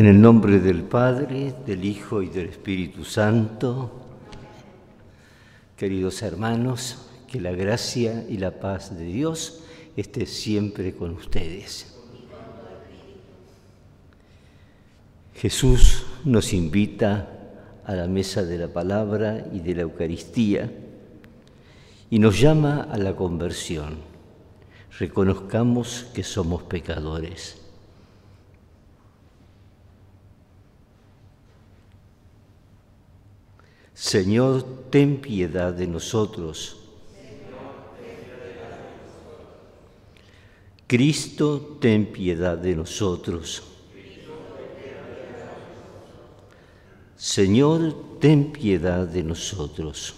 En el nombre del Padre, del Hijo y del Espíritu Santo, queridos hermanos, que la gracia y la paz de Dios esté siempre con ustedes. Jesús nos invita a la mesa de la palabra y de la Eucaristía y nos llama a la conversión. Reconozcamos que somos pecadores Señor, ten piedad de nosotros. Cristo, ten piedad de nosotros. Señor, ten piedad de nosotros.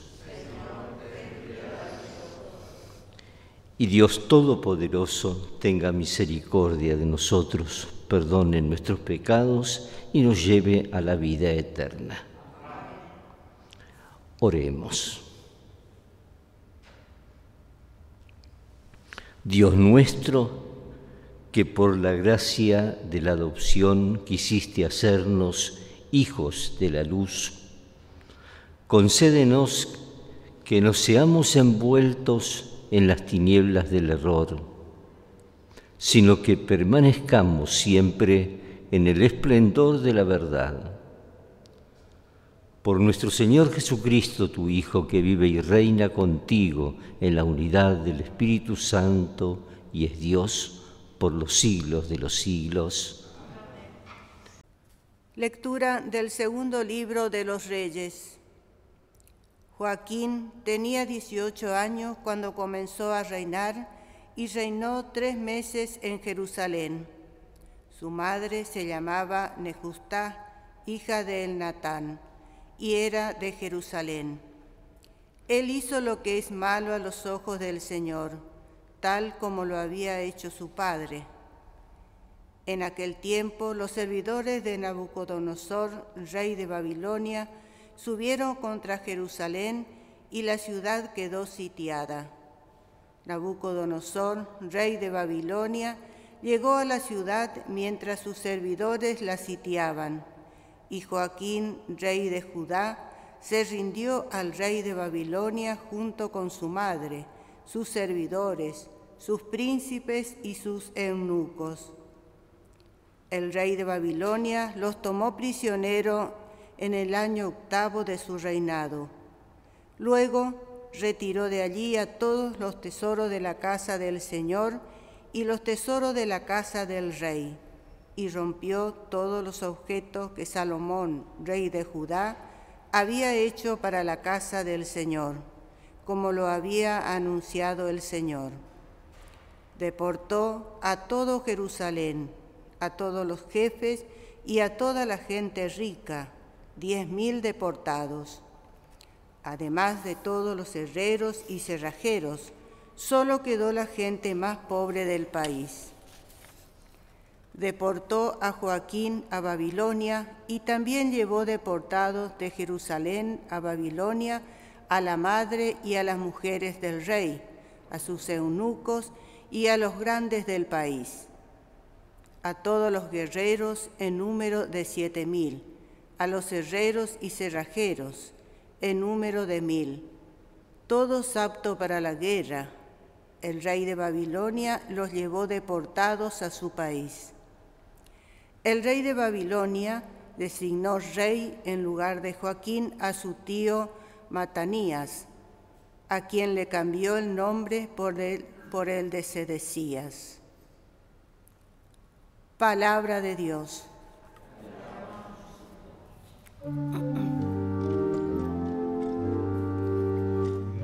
Y Dios Todopoderoso tenga misericordia de nosotros, perdone nuestros pecados y nos lleve a la vida eterna. Oremos. Dios nuestro, que por la gracia de la adopción quisiste hacernos hijos de la luz, concédenos que no seamos envueltos en las tinieblas del error, sino que permanezcamos siempre en el esplendor de la verdad por nuestro Señor Jesucristo, tu Hijo, que vive y reina contigo en la unidad del Espíritu Santo y es Dios por los siglos de los siglos. Lectura del segundo libro de los Reyes. Joaquín tenía 18 años cuando comenzó a reinar y reinó tres meses en Jerusalén. Su madre se llamaba Nejustá, hija de Elnatán y era de Jerusalén. Él hizo lo que es malo a los ojos del Señor, tal como lo había hecho su padre. En aquel tiempo los servidores de Nabucodonosor, rey de Babilonia, subieron contra Jerusalén y la ciudad quedó sitiada. Nabucodonosor, rey de Babilonia, llegó a la ciudad mientras sus servidores la sitiaban y Joaquín, rey de Judá, se rindió al rey de Babilonia junto con su madre, sus servidores, sus príncipes y sus eunucos. El rey de Babilonia los tomó prisionero en el año octavo de su reinado. Luego retiró de allí a todos los tesoros de la casa del Señor y los tesoros de la casa del rey y rompió todos los objetos que Salomón, rey de Judá, había hecho para la casa del Señor, como lo había anunciado el Señor. Deportó a todo Jerusalén, a todos los jefes y a toda la gente rica, diez mil deportados. Además de todos los herreros y cerrajeros, solo quedó la gente más pobre del país deportó a Joaquín a Babilonia y también llevó deportados de Jerusalén a Babilonia a la madre y a las mujeres del rey, a sus eunucos y a los grandes del país, a todos los guerreros en número de siete mil, a los herreros y cerrajeros en número de mil, todos aptos para la guerra. El rey de Babilonia los llevó deportados a su país. El rey de Babilonia designó rey en lugar de Joaquín a su tío Matanías, a quien le cambió el nombre por el, de Sedecías. Palabra de Dios.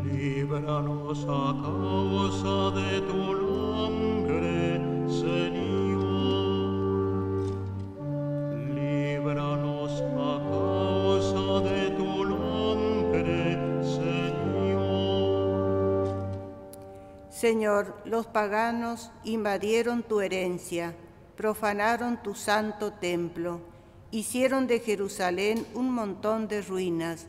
Líbranos a causa de tu nombre, Señor, los paganos invadieron tu herencia, profanaron tu santo templo, hicieron de Jerusalén un montón de ruinas,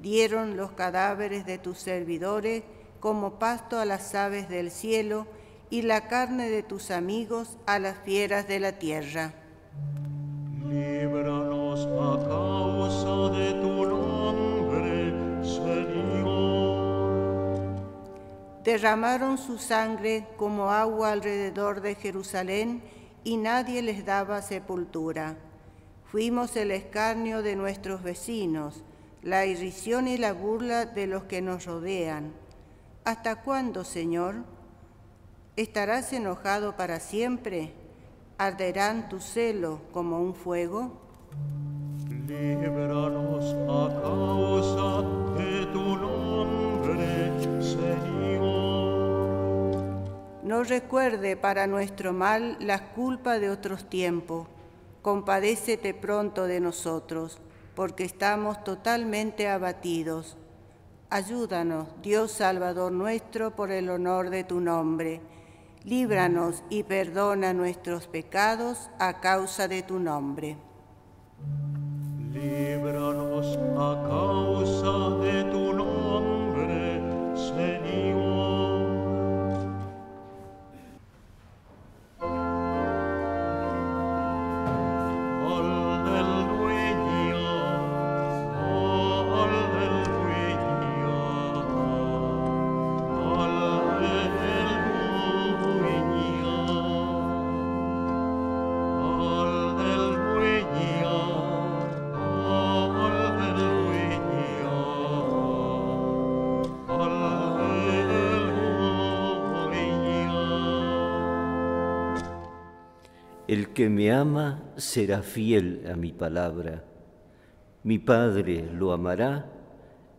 dieron los cadáveres de tus servidores como pasto a las aves del cielo y la carne de tus amigos a las fieras de la tierra. Líbranos a causa de Derramaron su sangre como agua alrededor de Jerusalén y nadie les daba sepultura. Fuimos el escarnio de nuestros vecinos, la irrisión y la burla de los que nos rodean. ¿Hasta cuándo, Señor? ¿Estarás enojado para siempre? ¿Arderán tu celo como un fuego? Líbranos a causa No recuerde para nuestro mal las culpas de otros tiempos. Compadécete pronto de nosotros, porque estamos totalmente abatidos. Ayúdanos, Dios Salvador nuestro, por el honor de tu nombre. Líbranos y perdona nuestros pecados a causa de tu nombre. Líbranos a causa El que me ama será fiel a mi palabra. Mi Padre lo amará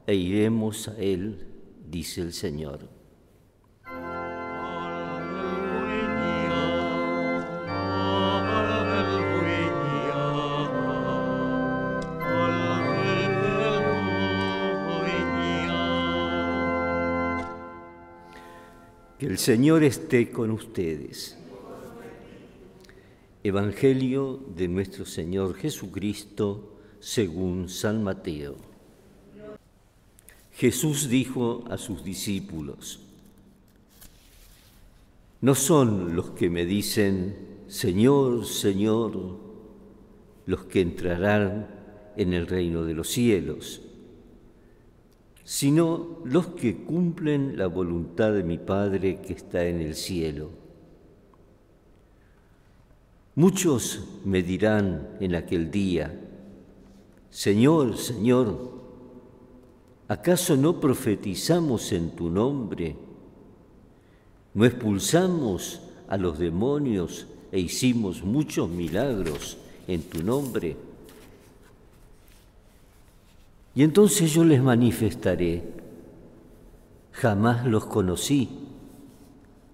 e iremos a él, dice el Señor. Que el Señor esté con ustedes. Evangelio de nuestro Señor Jesucristo según San Mateo. Jesús dijo a sus discípulos, no son los que me dicen, Señor, Señor, los que entrarán en el reino de los cielos, sino los que cumplen la voluntad de mi Padre que está en el cielo. Muchos me dirán en aquel día, Señor, Señor, ¿acaso no profetizamos en tu nombre? ¿No expulsamos a los demonios e hicimos muchos milagros en tu nombre? Y entonces yo les manifestaré, jamás los conocí,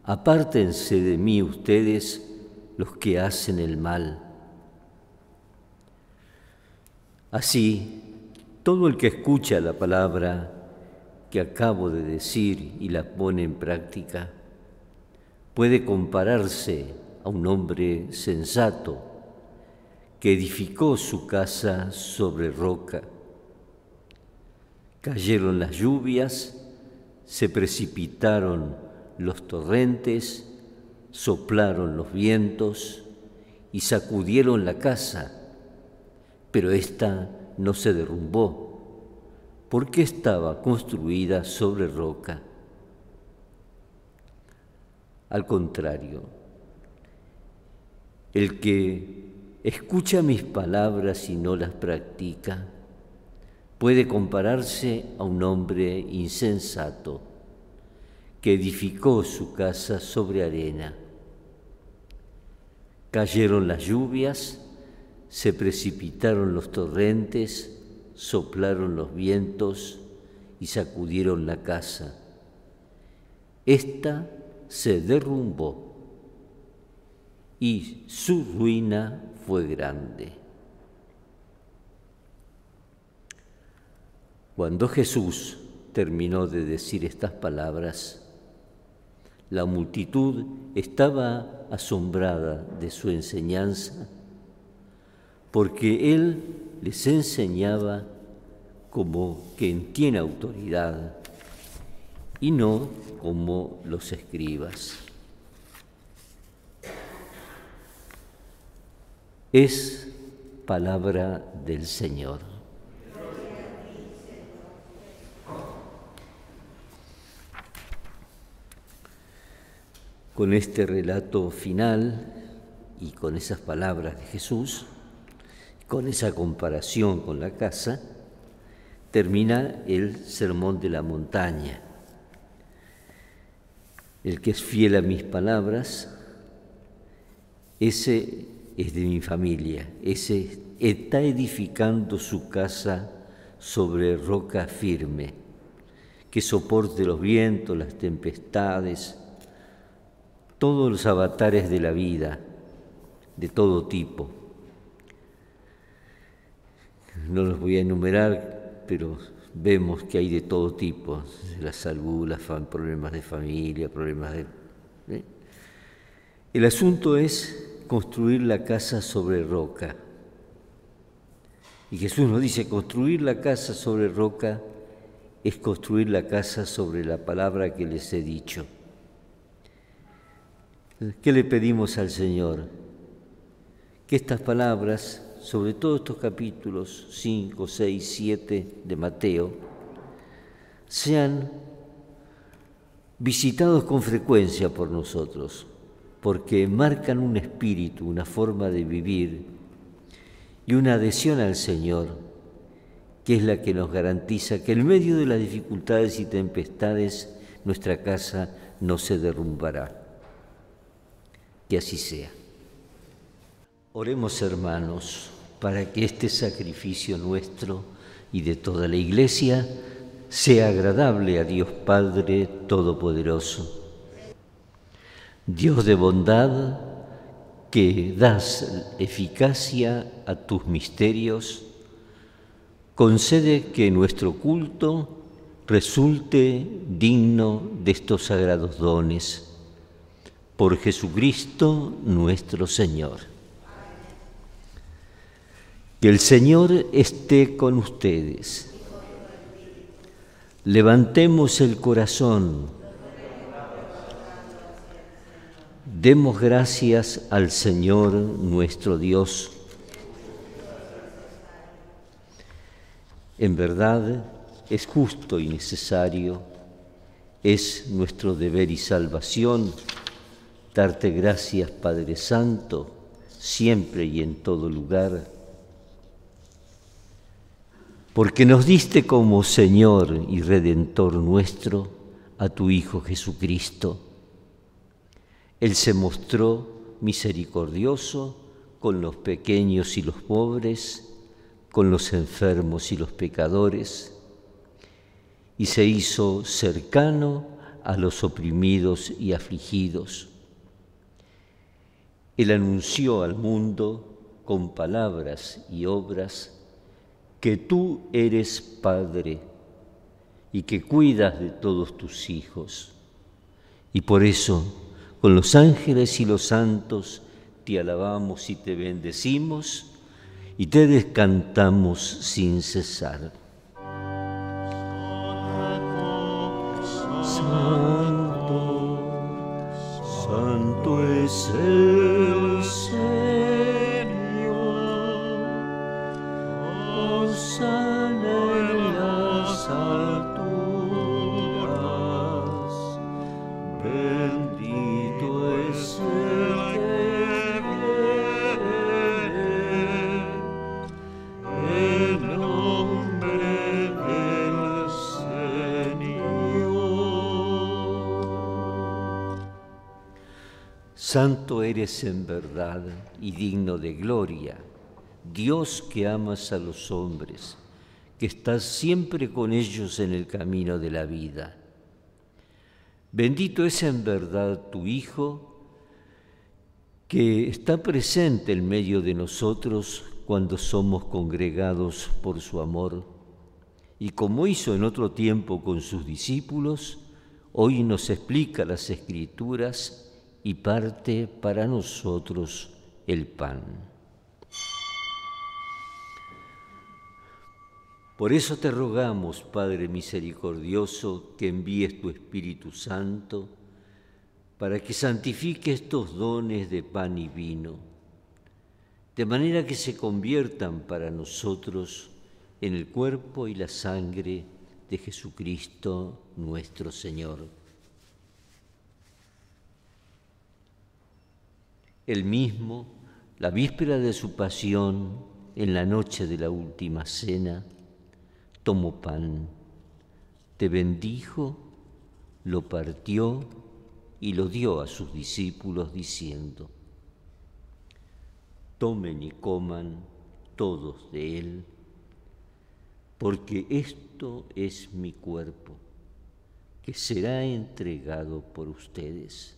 apártense de mí ustedes, los que hacen el mal. Así, todo el que escucha la palabra que acabo de decir y la pone en práctica, puede compararse a un hombre sensato que edificó su casa sobre roca. Cayeron las lluvias, se precipitaron los torrentes, soplaron los vientos y sacudieron la casa, pero ésta no se derrumbó, porque estaba construida sobre roca. Al contrario, el que escucha mis palabras y no las practica, puede compararse a un hombre insensato que edificó su casa sobre arena. Cayeron las lluvias, se precipitaron los torrentes, soplaron los vientos y sacudieron la casa. Esta se derrumbó y su ruina fue grande. Cuando Jesús terminó de decir estas palabras, la multitud estaba asombrada de su enseñanza porque él les enseñaba como quien tiene autoridad y no como los escribas. Es palabra del Señor. Con este relato final y con esas palabras de Jesús, con esa comparación con la casa, termina el sermón de la montaña. El que es fiel a mis palabras, ese es de mi familia, ese está edificando su casa sobre roca firme, que soporte los vientos, las tempestades, todos los avatares de la vida, de todo tipo. No los voy a enumerar, pero vemos que hay de todo tipo, la salud, problemas de familia, problemas de... ¿eh? El asunto es construir la casa sobre roca. Y Jesús nos dice, construir la casa sobre roca es construir la casa sobre la palabra que les he dicho. ¿Qué le pedimos al Señor? Que estas palabras, sobre todo estos capítulos 5, 6, 7 de Mateo, sean visitados con frecuencia por nosotros, porque marcan un espíritu, una forma de vivir y una adhesión al Señor, que es la que nos garantiza que en medio de las dificultades y tempestades nuestra casa no se derrumbará. Que así sea. Oremos hermanos para que este sacrificio nuestro y de toda la Iglesia sea agradable a Dios Padre Todopoderoso Dios de bondad, que das eficacia a tus misterios, concede que nuestro culto resulte digno de estos sagrados dones. Por Jesucristo nuestro Señor. Que el Señor esté con ustedes. Levantemos el corazón Demos gracias al Señor nuestro Dios. En verdad es justo y necesario, es nuestro deber y salvación darte gracias, Padre Santo, siempre y en todo lugar, porque nos diste como Señor y Redentor nuestro a tu Hijo Jesucristo él se mostró misericordioso con los pequeños y los pobres, con los enfermos y los pecadores, y se hizo cercano a los oprimidos y afligidos. Él anunció al mundo con palabras y obras que tú eres Padre y que cuidas de todos tus hijos. Y por eso con los ángeles y los santos te alabamos y te bendecimos y te descantamos sin cesar. Santo, santo es Santo eres en verdad y digno de gloria, Dios que amas a los hombres, que estás siempre con ellos en el camino de la vida. Bendito es en verdad tu Hijo, que está presente en medio de nosotros cuando somos congregados por su amor, y como hizo en otro tiempo con sus discípulos, hoy nos explica las escrituras y parte para nosotros el pan. Por eso te rogamos, Padre misericordioso, que envíes tu Espíritu Santo para que santifique estos dones de pan y vino, de manera que se conviertan para nosotros en el cuerpo y la sangre de Jesucristo nuestro Señor. El mismo, la víspera de su pasión, en la noche de la última cena, tomó pan, te bendijo, lo partió y lo dio a sus discípulos diciendo, tomen y coman todos de él, porque esto es mi cuerpo, que será entregado por ustedes.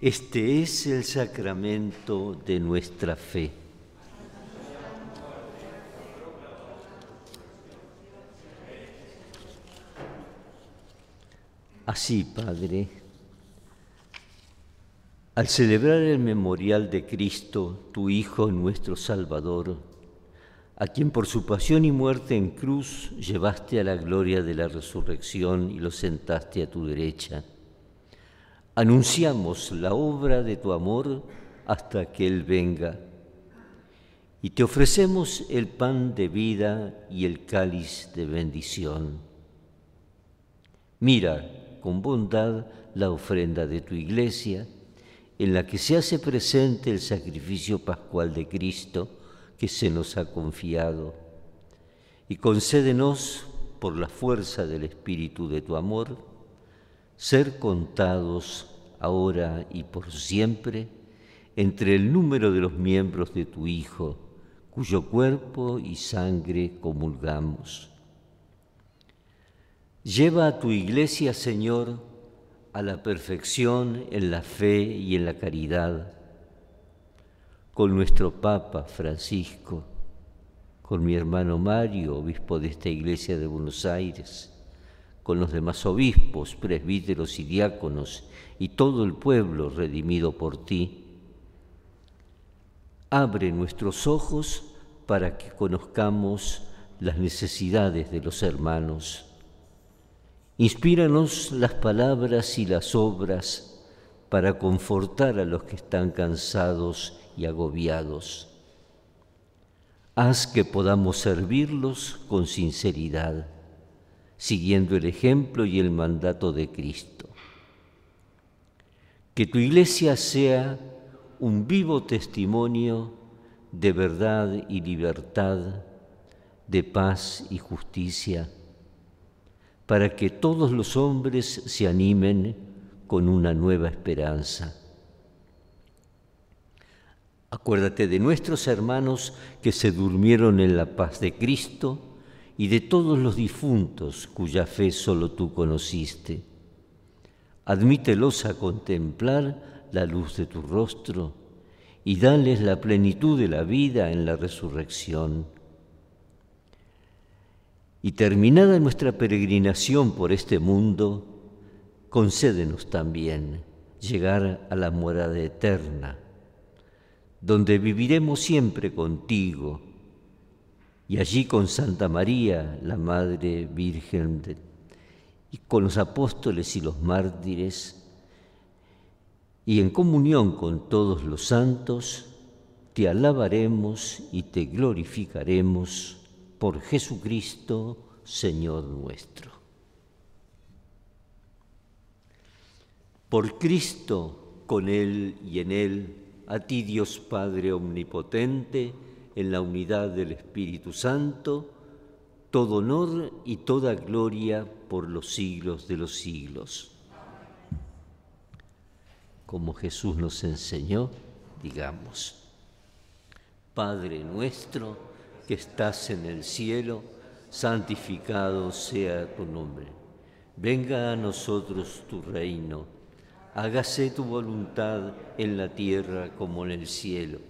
Este es el sacramento de nuestra fe. Así, Padre, al celebrar el memorial de Cristo, tu Hijo nuestro Salvador, a quien por su pasión y muerte en cruz llevaste a la gloria de la resurrección y lo sentaste a tu derecha, anunciamos la obra de tu amor hasta que Él venga. Y te ofrecemos el pan de vida y el cáliz de bendición. Mira con bondad la ofrenda de tu iglesia, en la que se hace presente el sacrificio pascual de Cristo que se nos ha confiado. Y concédenos, por la fuerza del Espíritu de tu amor, ser contados ahora y por siempre, entre el número de los miembros de tu Hijo, cuyo cuerpo y sangre comulgamos. Lleva a tu iglesia, Señor, a la perfección en la fe y en la caridad, con nuestro Papa Francisco, con mi hermano Mario, obispo de esta iglesia de Buenos Aires, con los demás obispos, presbíteros y diáconos y todo el pueblo redimido por ti. Abre nuestros ojos para que conozcamos las necesidades de los hermanos. Inspíranos las palabras y las obras para confortar a los que están cansados y agobiados. Haz que podamos servirlos con sinceridad siguiendo el ejemplo y el mandato de Cristo. Que tu iglesia sea un vivo testimonio de verdad y libertad, de paz y justicia, para que todos los hombres se animen con una nueva esperanza. Acuérdate de nuestros hermanos que se durmieron en la paz de Cristo, y de todos los difuntos cuya fe solo tú conociste. Admítelos a contemplar la luz de tu rostro y dales la plenitud de la vida en la resurrección. Y terminada nuestra peregrinación por este mundo, concédenos también llegar a la morada eterna, donde viviremos siempre contigo y allí con Santa María, la Madre Virgen, y con los apóstoles y los mártires, y en comunión con todos los santos, te alabaremos y te glorificaremos por Jesucristo, Señor nuestro. Por Cristo, con Él y en Él, a ti Dios Padre Omnipotente, en la unidad del Espíritu Santo, todo honor y toda gloria por los siglos de los siglos. Como Jesús nos enseñó, digamos, Padre nuestro que estás en el cielo, santificado sea tu nombre. Venga a nosotros tu reino, hágase tu voluntad en la tierra como en el cielo.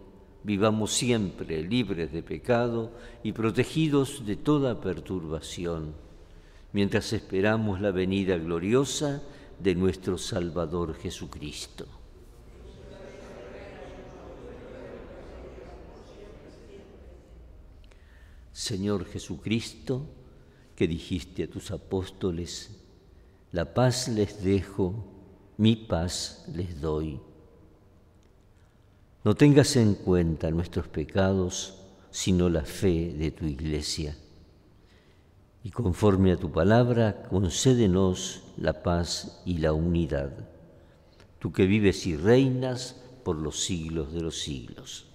vivamos siempre libres de pecado y protegidos de toda perturbación, mientras esperamos la venida gloriosa de nuestro Salvador Jesucristo. Señor Jesucristo, que dijiste a tus apóstoles, la paz les dejo, mi paz les doy. No tengas en cuenta nuestros pecados, sino la fe de tu iglesia. Y conforme a tu palabra, concédenos la paz y la unidad, tú que vives y reinas por los siglos de los siglos.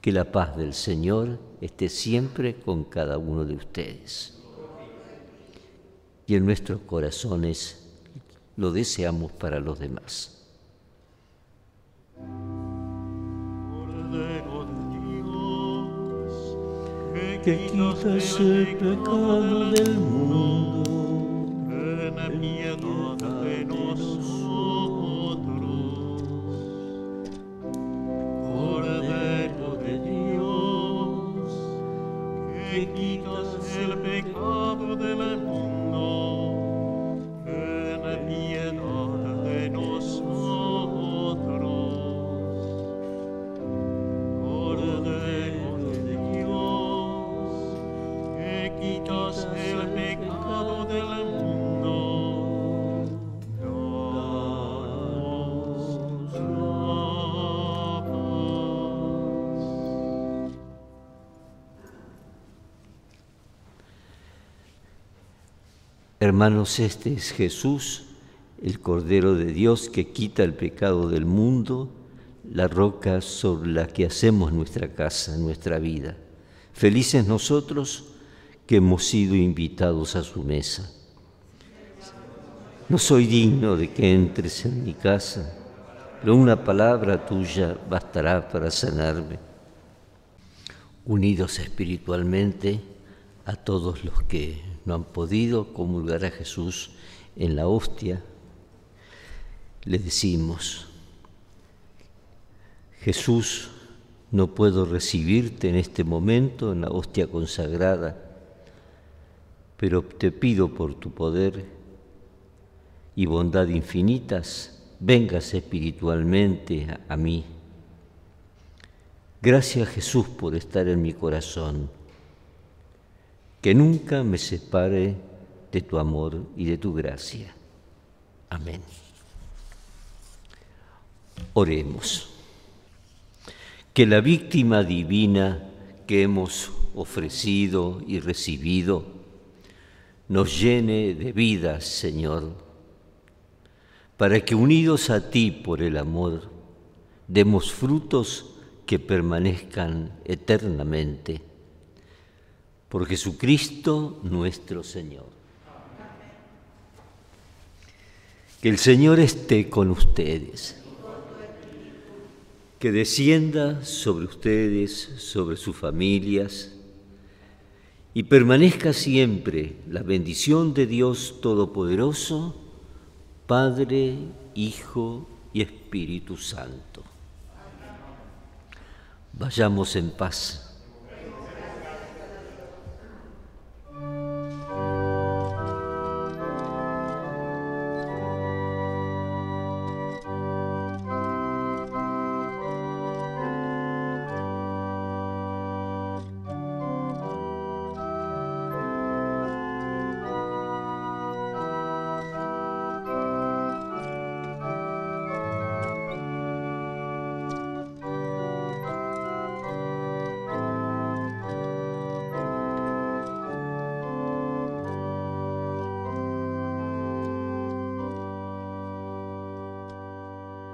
Que la paz del Señor esté siempre con cada uno de ustedes. Y en nuestros corazones lo deseamos para los demás. Que quitas el pecado del mundo, Hermanos, este es Jesús, el Cordero de Dios que quita el pecado del mundo, la roca sobre la que hacemos nuestra casa, nuestra vida. Felices nosotros que hemos sido invitados a su mesa. No soy digno de que entres en mi casa, pero una palabra tuya bastará para sanarme. Unidos espiritualmente a todos los que no han podido comulgar a Jesús en la hostia, le decimos, Jesús, no puedo recibirte en este momento en la hostia consagrada, pero te pido por tu poder y bondad infinitas, vengas espiritualmente a, mí. Gracias Jesús por estar en mi corazón, que nunca me separe de tu amor y de tu gracia. Amén. Oremos. Que la víctima divina que hemos ofrecido y recibido nos llene de vida, Señor, para que unidos a ti por el amor, demos frutos que permanezcan eternamente. Por Jesucristo nuestro Señor. Que el Señor esté con ustedes. Que descienda sobre ustedes, sobre sus familias, y permanezca siempre la bendición de Dios Todopoderoso, Padre, Hijo y Espíritu Santo. Vayamos en paz.